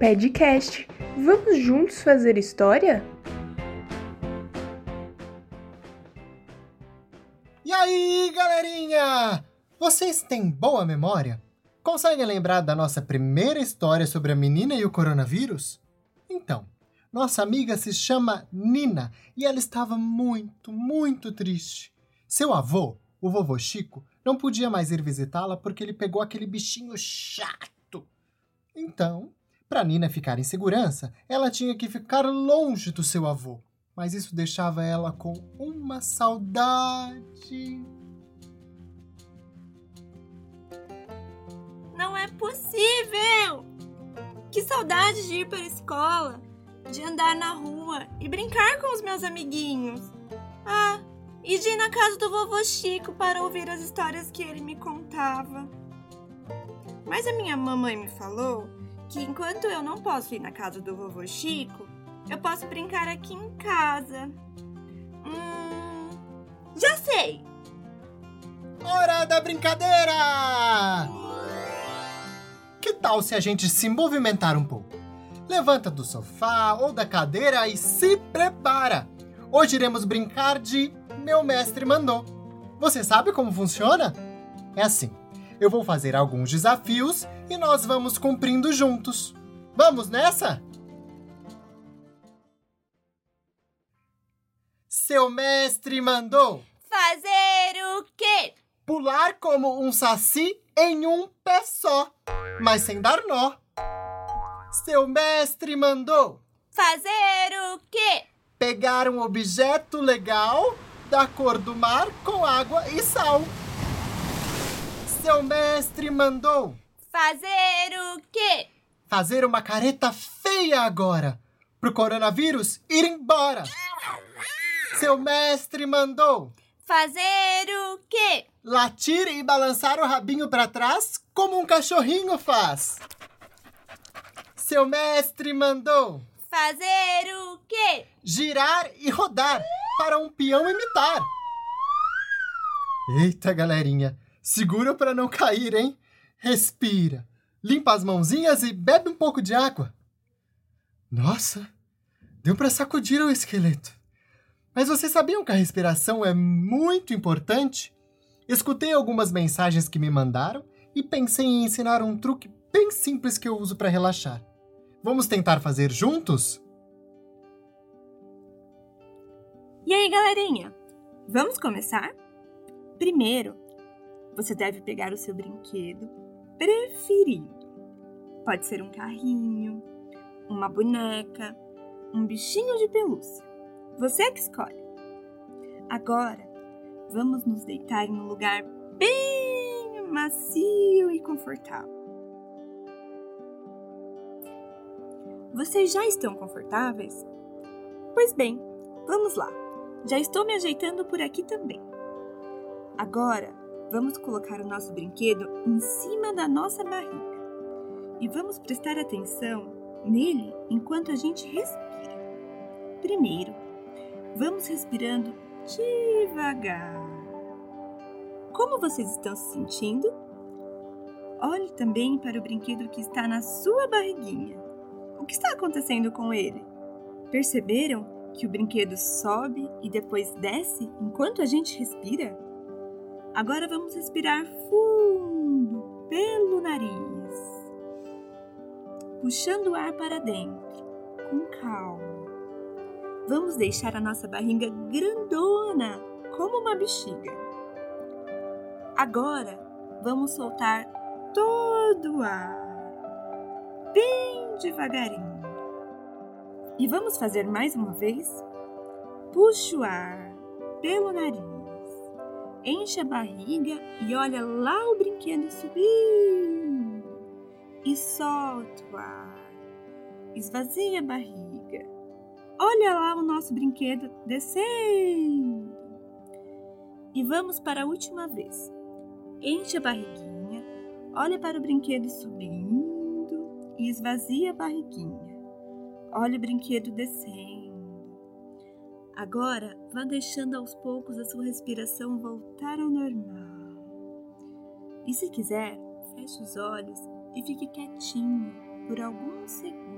Podcast. Vamos juntos fazer história? E aí, galerinha? Vocês têm boa memória? Conseguem lembrar da nossa primeira história sobre a menina e o coronavírus? Então, nossa amiga se chama Nina e ela estava muito, muito triste. Seu avô, o vovô Chico, não podia mais ir visitá-la porque ele pegou aquele bichinho chato. Então, para Nina ficar em segurança, ela tinha que ficar longe do seu avô. Mas isso deixava ela com uma saudade. Não é possível! Que saudade de ir para a escola, de andar na rua e brincar com os meus amiguinhos. Ah, e de ir na casa do vovô Chico para ouvir as histórias que ele me contava. Mas a minha mamãe me falou que enquanto eu não posso ir na casa do vovô Chico, eu posso brincar aqui em casa. Hum, já sei! Hora da brincadeira! Que tal se a gente se movimentar um pouco? Levanta do sofá ou da cadeira e se prepara! Hoje iremos brincar de Meu Mestre Mandou. Você sabe como funciona? É assim: eu vou fazer alguns desafios e nós vamos cumprindo juntos. Vamos nessa? Seu mestre mandou Fazer o quê? pular como um saci em um pé só, mas sem dar nó. Seu mestre mandou Fazer o quê? pegar um objeto legal da cor do mar com água e sal. Seu mestre mandou Fazer o quê? fazer uma careta feia agora, pro coronavírus ir embora. Seu mestre mandou Fazer o quê? latir e balançar o rabinho para trás como um cachorrinho faz. Seu mestre mandou Fazer o quê? girar e rodar para um peão imitar. Eita, galerinha, segura para não cair, hein? Respira, limpa as mãozinhas e bebe um pouco de água. Nossa, deu para sacudir o esqueleto. Mas vocês sabiam que a respiração é muito importante? Escutei algumas mensagens que me mandaram e pensei em ensinar um truque bem simples que eu uso para relaxar. Vamos tentar fazer juntos? E aí, galerinha? Vamos começar? Primeiro, você deve pegar o seu brinquedo preferido. Pode ser um carrinho, uma boneca, um bichinho de pelúcia. Você é que escolhe. Agora, vamos nos deitar em um lugar bem macio e confortável. Vocês já estão confortáveis? Pois bem, vamos lá. Já estou me ajeitando por aqui também. Agora, vamos colocar o nosso brinquedo em cima da nossa barriga e vamos prestar atenção nele enquanto a gente respira. Primeiro, vamos respirando devagar. Como vocês estão se sentindo? Olhe também para o brinquedo que está na sua barriguinha. O que está acontecendo com ele? Perceberam que o brinquedo sobe e depois desce enquanto a gente respira? Agora vamos respirar fundo pelo nariz, puxando o ar para dentro, com calma. Vamos deixar a nossa barriga grandona, como uma bexiga. Agora vamos soltar todo o ar, bem devagarinho. E vamos fazer mais uma vez? Puxa o ar pelo nariz, enche a barriga e olha lá o brinquedo subindo. E solta o ar, esvazia a barriga. Olha lá o nosso brinquedo descendo. E vamos para a última vez. Enche a barriguinha, olha para o brinquedo subindo e esvazia a barriguinha. Olha o brinquedo descendo. Agora, vá deixando aos poucos a sua respiração voltar ao normal. E se quiser, feche os olhos e fique quietinho por alguns segundos.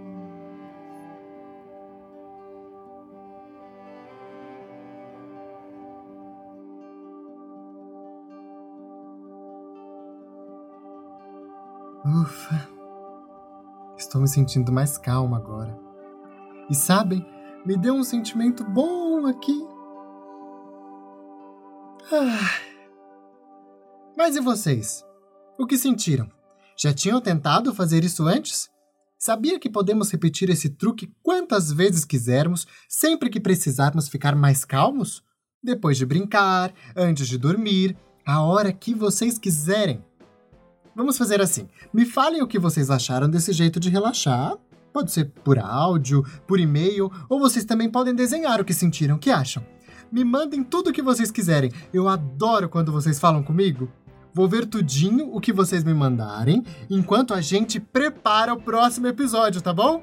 Ufa! Estou me sentindo mais calma agora. E sabem, me deu um sentimento bom aqui. Ah. Mas e vocês? O que sentiram? Já tinham tentado fazer isso antes? Sabia que podemos repetir esse truque quantas vezes quisermos, sempre que precisarmos ficar mais calmos? Depois de brincar, antes de dormir, a hora que vocês quiserem. Vamos fazer assim. Me falem o que vocês acharam desse jeito de relaxar. Pode ser por áudio, por e-mail, ou vocês também podem desenhar o que sentiram. O que acham? Me mandem tudo o que vocês quiserem. Eu adoro quando vocês falam comigo. Vou ver tudinho o que vocês me mandarem enquanto a gente prepara o próximo episódio, tá bom?